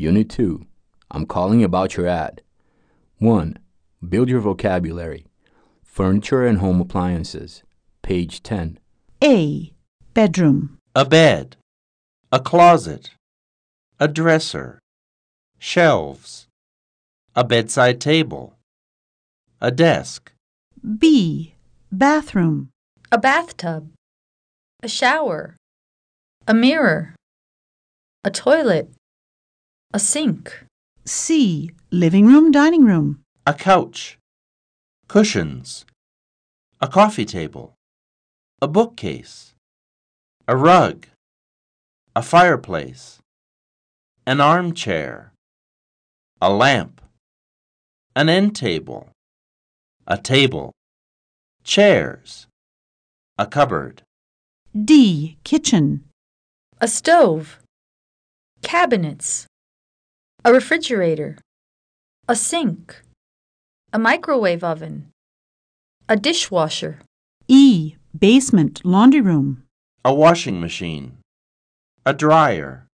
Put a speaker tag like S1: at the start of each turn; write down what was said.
S1: Unit 2. I'm calling about your ad. 1. Build your vocabulary. Furniture and home appliances. Page 10.
S2: A. Bedroom.
S3: a bed, a closet, a dresser, shelves, a bedside table, a desk,
S2: B. Bathroom.
S4: a bathtub, a shower, a mirror, a toilet, a sink,
S2: C. Living room, dining room.
S3: a couch, cushions, a coffee table, a bookcase, a rug, a fireplace, an armchair, a lamp, an end table, a table, chairs, a cupboard,
S2: D. Kitchen.
S4: a stove, cabinets, a refrigerator, a sink, a microwave oven, a dishwasher,
S2: E. Basement, laundry room.
S3: a washing machine, a dryer,